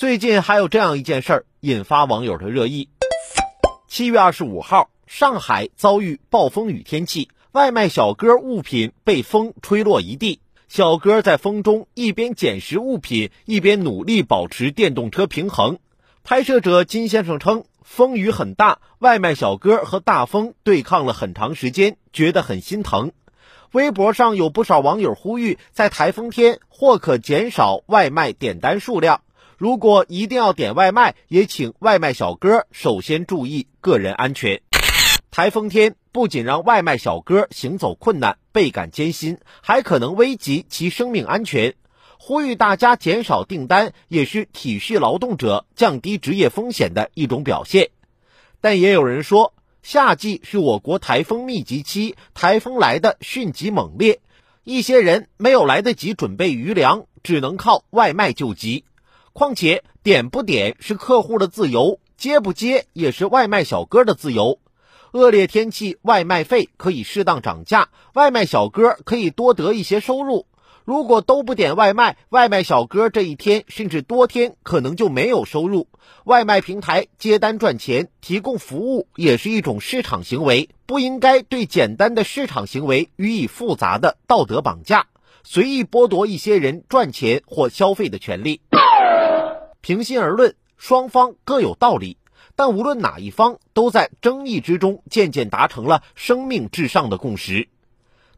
最近还有这样一件事儿引发网友的热议。七月二十五号，上海遭遇暴风雨天气，外卖小哥物品被风吹落一地。小哥在风中一边捡拾物品，一边努力保持电动车平衡。拍摄者金先生称，风雨很大，外卖小哥和大风对抗了很长时间，觉得很心疼。微博上有不少网友呼吁，在台风天或可减少外卖点单数量。如果一定要点外卖，也请外卖小哥首先注意个人安全。台风天不仅让外卖小哥行走困难、倍感艰辛，还可能危及其生命安全。呼吁大家减少订单，也是体恤劳动者、降低职业风险的一种表现。但也有人说，夏季是我国台风密集期，台风来的迅疾猛烈，一些人没有来得及准备余粮，只能靠外卖救急。况且点不点是客户的自由，接不接也是外卖小哥的自由。恶劣天气，外卖费可以适当涨价，外卖小哥可以多得一些收入。如果都不点外卖，外卖小哥这一天甚至多天可能就没有收入。外卖平台接单赚钱，提供服务也是一种市场行为，不应该对简单的市场行为予以复杂的道德绑架，随意剥夺一些人赚钱或消费的权利。平心而论，双方各有道理，但无论哪一方，都在争议之中渐渐达成了生命至上的共识。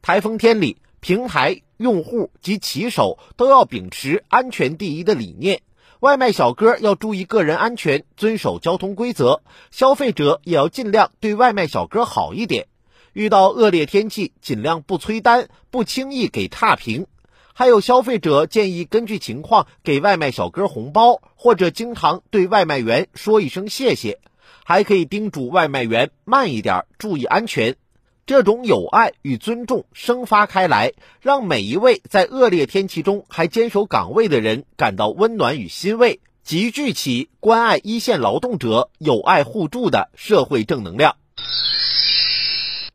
台风天里，平台用户及骑手都要秉持安全第一的理念，外卖小哥要注意个人安全，遵守交通规则，消费者也要尽量对外卖小哥好一点。遇到恶劣天气，尽量不催单，不轻易给差评。还有消费者建议根据情况给外卖小哥红包，或者经常对外卖员说一声谢谢，还可以叮嘱外卖员慢一点，注意安全。这种友爱与尊重生发开来，让每一位在恶劣天气中还坚守岗位的人感到温暖与欣慰，集聚起关爱一线劳动者、友爱互助的社会正能量。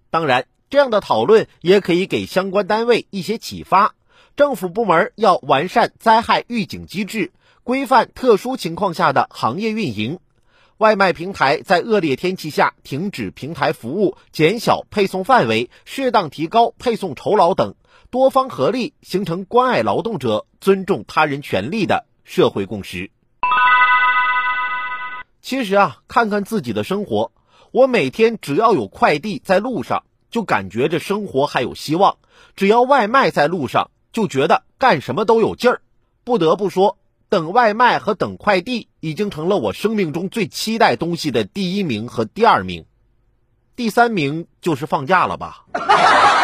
当然，这样的讨论也可以给相关单位一些启发。政府部门要完善灾害预警机制，规范特殊情况下的行业运营。外卖平台在恶劣天气下停止平台服务，减小配送范围，适当提高配送酬劳等，多方合力形成关爱劳动者、尊重他人权利的社会共识。其实啊，看看自己的生活，我每天只要有快递在路上，就感觉这生活还有希望；只要外卖在路上，就觉得干什么都有劲儿，不得不说，等外卖和等快递已经成了我生命中最期待东西的第一名和第二名，第三名就是放假了吧。